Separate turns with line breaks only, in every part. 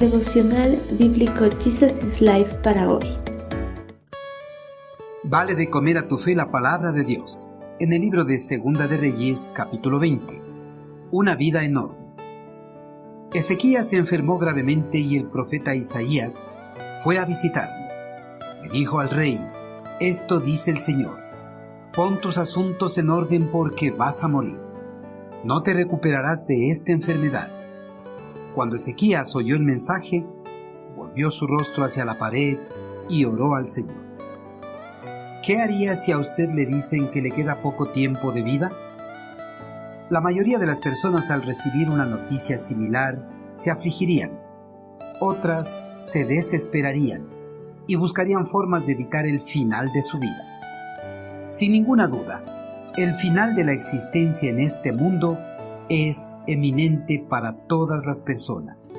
Devocional Bíblico Jesus is Life para hoy.
Vale de comer a tu fe la palabra de Dios. En el libro de Segunda de Reyes, capítulo 20. Una vida enorme. Ezequías se enfermó gravemente y el profeta Isaías fue a visitarlo. Le dijo al rey, esto dice el Señor, pon tus asuntos en orden porque vas a morir. No te recuperarás de esta enfermedad. Cuando Ezequías oyó el mensaje, volvió su rostro hacia la pared y oró al Señor. ¿Qué haría si a usted le dicen que le queda poco tiempo de vida? La mayoría de las personas al recibir una noticia similar se afligirían, otras se desesperarían y buscarían formas de evitar el final de su vida. Sin ninguna duda, el final de la existencia en este mundo es eminente para todas las personas,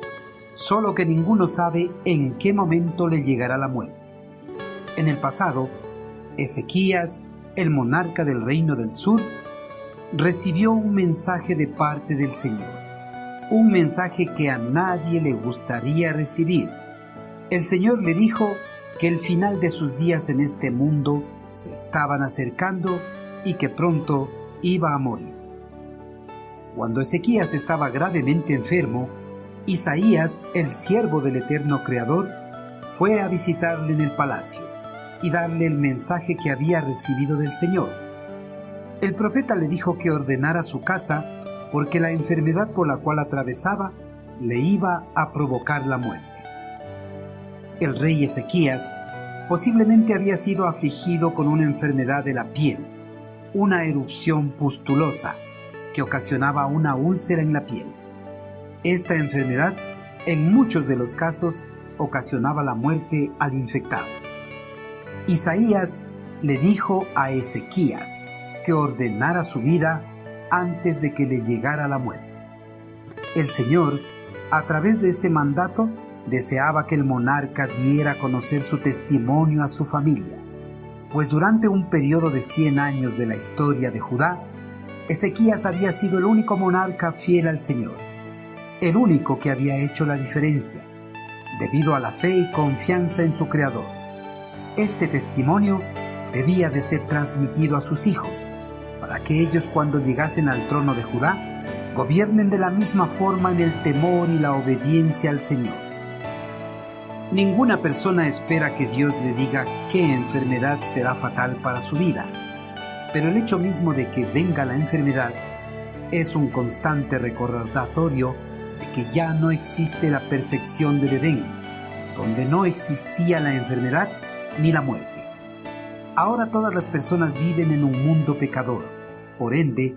solo que ninguno sabe en qué momento le llegará la muerte. En el pasado, Ezequías, el monarca del reino del sur, recibió un mensaje de parte del Señor, un mensaje que a nadie le gustaría recibir. El Señor le dijo que el final de sus días en este mundo se estaban acercando y que pronto iba a morir. Cuando Ezequías estaba gravemente enfermo, Isaías, el siervo del eterno Creador, fue a visitarle en el palacio y darle el mensaje que había recibido del Señor el profeta le dijo que ordenara su casa porque la enfermedad por la cual atravesaba le iba a provocar la muerte. El rey Ezequías posiblemente había sido afligido con una enfermedad de la piel, una erupción pustulosa que ocasionaba una úlcera en la piel. Esta enfermedad, en muchos de los casos, ocasionaba la muerte al infectado. Isaías le dijo a Ezequías, que ordenara su vida antes de que le llegara la muerte. El Señor, a través de este mandato, deseaba que el monarca diera a conocer su testimonio a su familia, pues durante un periodo de 100 años de la historia de Judá, Ezequías había sido el único monarca fiel al Señor, el único que había hecho la diferencia, debido a la fe y confianza en su Creador. Este testimonio debía de ser transmitido a sus hijos, para que ellos cuando llegasen al trono de Judá, gobiernen de la misma forma en el temor y la obediencia al Señor. Ninguna persona espera que Dios le diga qué enfermedad será fatal para su vida, pero el hecho mismo de que venga la enfermedad es un constante recordatorio de que ya no existe la perfección del Edén, donde no existía la enfermedad ni la muerte. Ahora todas las personas viven en un mundo pecador, por ende,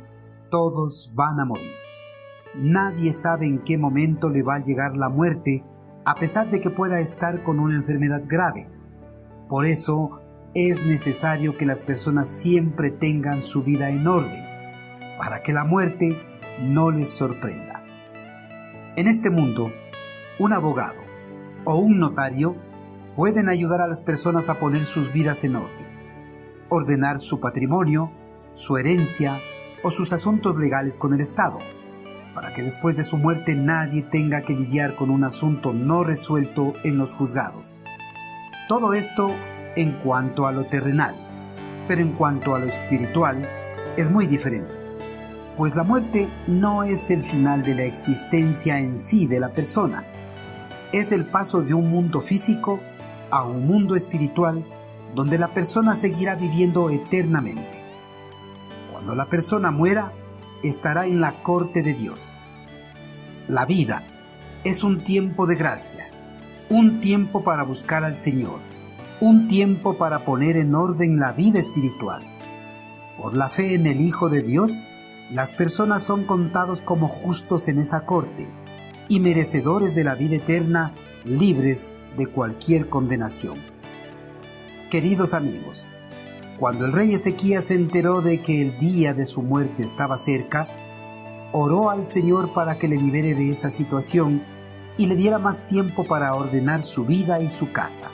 todos van a morir. Nadie sabe en qué momento le va a llegar la muerte, a pesar de que pueda estar con una enfermedad grave. Por eso es necesario que las personas siempre tengan su vida en orden, para que la muerte no les sorprenda. En este mundo, un abogado o un notario pueden ayudar a las personas a poner sus vidas en orden ordenar su patrimonio, su herencia o sus asuntos legales con el Estado, para que después de su muerte nadie tenga que lidiar con un asunto no resuelto en los juzgados. Todo esto en cuanto a lo terrenal, pero en cuanto a lo espiritual es muy diferente, pues la muerte no es el final de la existencia en sí de la persona, es el paso de un mundo físico a un mundo espiritual donde la persona seguirá viviendo eternamente. Cuando la persona muera, estará en la corte de Dios. La vida es un tiempo de gracia, un tiempo para buscar al Señor, un tiempo para poner en orden la vida espiritual. Por la fe en el Hijo de Dios, las personas son contados como justos en esa corte y merecedores de la vida eterna, libres de cualquier condenación. Queridos amigos, cuando el rey Ezequías se enteró de que el día de su muerte estaba cerca, oró al Señor para que le libere de esa situación y le diera más tiempo para ordenar su vida y su casa.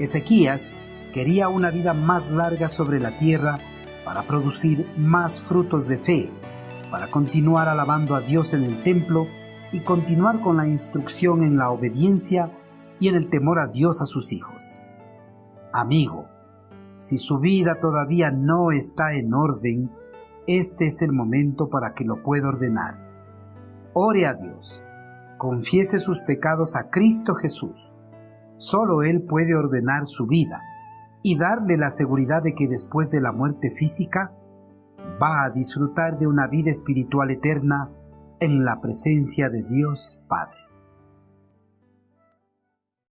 Ezequías quería una vida más larga sobre la tierra para producir más frutos de fe, para continuar alabando a Dios en el templo y continuar con la instrucción en la obediencia y en el temor a Dios a sus hijos. Amigo, si su vida todavía no está en orden, este es el momento para que lo pueda ordenar. Ore a Dios, confiese sus pecados a Cristo Jesús. Solo Él puede ordenar su vida y darle la seguridad de que después de la muerte física va a disfrutar de una vida espiritual eterna en la presencia de Dios Padre.